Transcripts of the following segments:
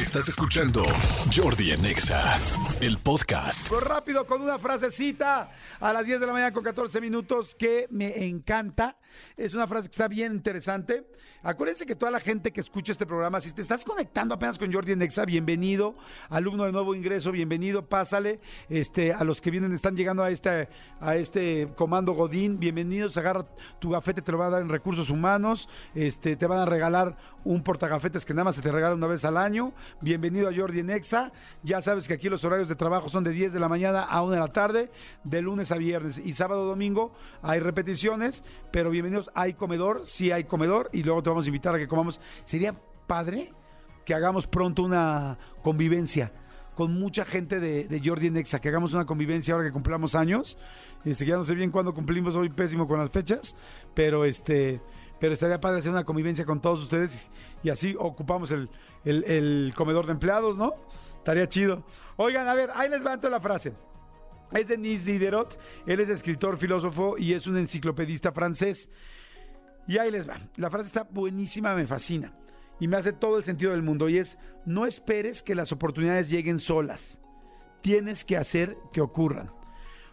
Estás escuchando Jordi en Exa, el podcast. Pues rápido con una frasecita a las 10 de la mañana con 14 minutos que me encanta. Es una frase que está bien interesante. Acuérdense que toda la gente que escucha este programa, si te estás conectando apenas con Jordi en Exa, bienvenido. Alumno de nuevo ingreso, bienvenido, pásale. Este, a los que vienen, están llegando a este, a este comando Godín, bienvenidos. Agarra tu gafete, te lo van a dar en recursos humanos. Este, te van a regalar un portagafetes que nada más se te regala una vez al año. Bienvenido a Jordi en Exa. Ya sabes que aquí los horarios de trabajo son de 10 de la mañana a 1 de la tarde, de lunes a viernes. Y sábado, domingo hay repeticiones, pero bienvenidos. Hay comedor, sí hay comedor, y luego te vamos a invitar a que comamos. Sería padre que hagamos pronto una convivencia con mucha gente de, de Jordi en Exa, que hagamos una convivencia ahora que cumplamos años. Este, ya no sé bien cuándo cumplimos, hoy pésimo con las fechas, pero este, pero estaría padre hacer una convivencia con todos ustedes y, así ocupamos el, el- comedor de empleados, ¿no? Estaría chido. Oigan, a ver, ahí les la frase. Es de Nice Diderot, él es escritor, filósofo y es un enciclopedista francés. Y ahí les va. La frase está buenísima, me fascina. Y me hace todo el sentido del mundo. Y es, no esperes que las oportunidades lleguen solas. Tienes que hacer que ocurran.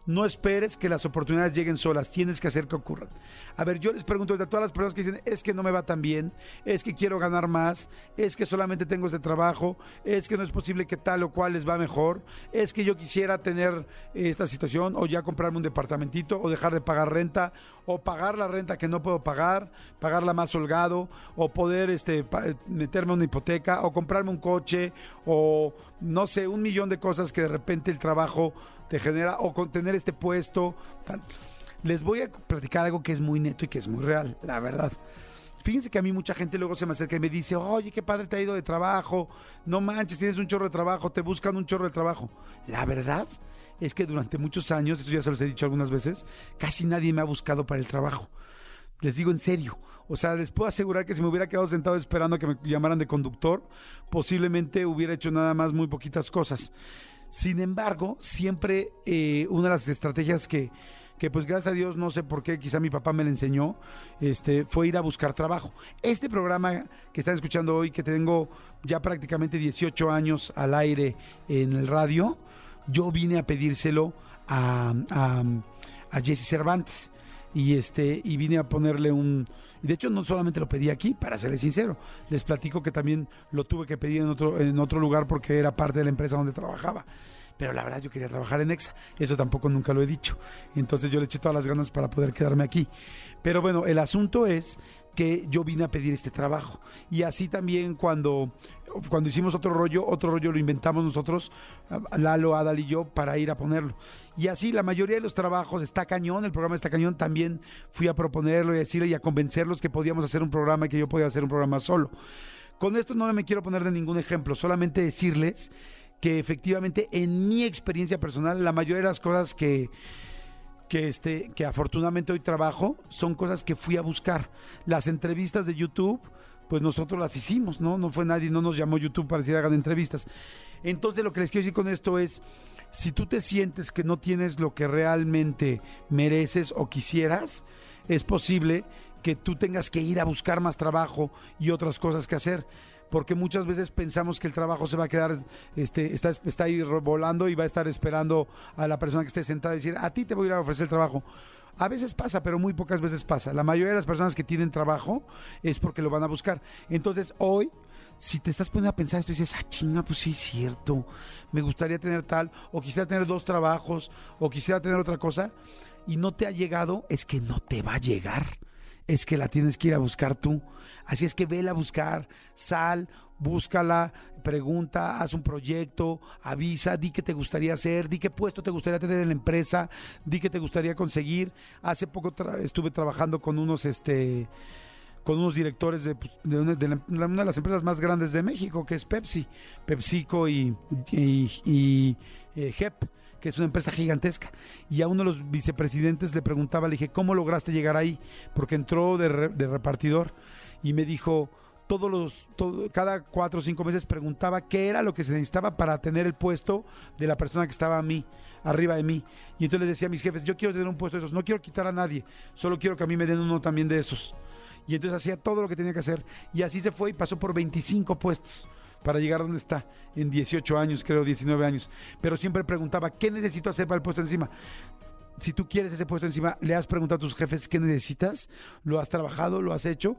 No esperes que las oportunidades lleguen solas, tienes que hacer que ocurran. A ver, yo les pregunto a todas las personas que dicen, es que no me va tan bien, es que quiero ganar más, es que solamente tengo este trabajo, es que no es posible que tal o cual les va mejor, es que yo quisiera tener esta situación o ya comprarme un departamentito o dejar de pagar renta o pagar la renta que no puedo pagar, pagarla más holgado o poder este, meterme una hipoteca o comprarme un coche o no sé, un millón de cosas que de repente el trabajo te genera o con tener este puesto. Les voy a platicar algo que es muy neto y que es muy real, la verdad. Fíjense que a mí mucha gente luego se me acerca y me dice, oye, qué padre te ha ido de trabajo, no manches, tienes un chorro de trabajo, te buscan un chorro de trabajo. La verdad es que durante muchos años, esto ya se los he dicho algunas veces, casi nadie me ha buscado para el trabajo. Les digo en serio. O sea, les puedo asegurar que si me hubiera quedado sentado esperando a que me llamaran de conductor, posiblemente hubiera hecho nada más muy poquitas cosas. Sin embargo, siempre eh, una de las estrategias que, que, pues gracias a Dios, no sé por qué, quizá mi papá me la enseñó, este, fue ir a buscar trabajo. Este programa que están escuchando hoy, que tengo ya prácticamente 18 años al aire en el radio, yo vine a pedírselo a, a, a Jesse Cervantes y este y vine a ponerle un de hecho no solamente lo pedí aquí para serles sincero les platico que también lo tuve que pedir en otro en otro lugar porque era parte de la empresa donde trabajaba. Pero la verdad yo quería trabajar en Exa eso tampoco nunca lo he dicho. Entonces yo le eché todas las ganas para poder quedarme aquí. Pero bueno el asunto es que yo vine a pedir este trabajo. Y así también cuando, cuando hicimos otro rollo, otro rollo lo inventamos nosotros, Lalo, Adal y yo, para ir a ponerlo. Y así la mayoría de los trabajos, está cañón, el programa está cañón, también fui a proponerlo y a decirle y a convencerlos que podíamos hacer un programa y que yo podía hacer un programa solo. Con esto no me quiero poner de ningún ejemplo, solamente decirles que efectivamente en mi experiencia personal, la mayoría de las cosas que que este que afortunadamente hoy trabajo son cosas que fui a buscar. Las entrevistas de YouTube, pues nosotros las hicimos, ¿no? No fue nadie, no nos llamó YouTube para decir hagan entrevistas. Entonces lo que les quiero decir con esto es, si tú te sientes que no tienes lo que realmente mereces o quisieras, es posible que tú tengas que ir a buscar más trabajo y otras cosas que hacer porque muchas veces pensamos que el trabajo se va a quedar, este, está, está ahí volando y va a estar esperando a la persona que esté sentada y decir, a ti te voy a ir a ofrecer el trabajo. A veces pasa, pero muy pocas veces pasa. La mayoría de las personas que tienen trabajo es porque lo van a buscar. Entonces, hoy, si te estás poniendo a pensar esto dices, ah, chinga, pues sí, es cierto, me gustaría tener tal, o quisiera tener dos trabajos, o quisiera tener otra cosa, y no te ha llegado, es que no te va a llegar es que la tienes que ir a buscar tú. Así es que vela a buscar, sal, búscala, pregunta, haz un proyecto, avisa, di qué te gustaría hacer, di qué puesto te gustaría tener en la empresa, di qué te gustaría conseguir. Hace poco estuve trabajando con unos este con unos directores de, pues, una, de la- las empresas más grandes de México, que es Pepsi, PepsiCo y, y, eh. Que es una empresa gigantesca. Y a uno de los vicepresidentes le preguntaba, le dije, ¿cómo lograste llegar ahí? Porque entró de, re- de repartidor y me dijo, todos los, cada cuatro o cinco meses preguntaba qué era lo que se necesitaba para tener el puesto de la persona que estaba a mí, arriba de mí. Y entonces les decía a mis jefes, yo quiero tener un puesto de esos, no quiero quitar a nadie, solo quiero que a mí me den uno también de esos. Y entonces hacía todo lo que tenía que hacer. Y así se fue y pasó por 25 puestos para llegar donde está, en 18 años, creo, 19 años. Pero siempre preguntaba, ¿qué necesito hacer para el puesto encima? Si tú quieres ese puesto encima, le has preguntado a tus jefes qué necesitas, lo has trabajado, lo has hecho.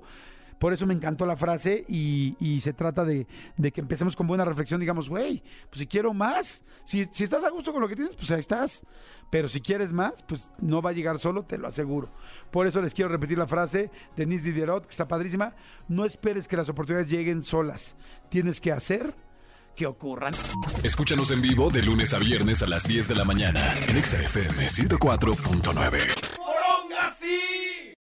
Por eso me encantó la frase y, y se trata de, de que empecemos con buena reflexión, digamos, güey, pues si quiero más, si, si estás a gusto con lo que tienes, pues ahí estás. Pero si quieres más, pues no va a llegar solo, te lo aseguro. Por eso les quiero repetir la frase de Denise Diderot, que está padrísima. No esperes que las oportunidades lleguen solas. Tienes que hacer que ocurran. Escúchanos en vivo de lunes a viernes a las 10 de la mañana en Exa FM 104.9.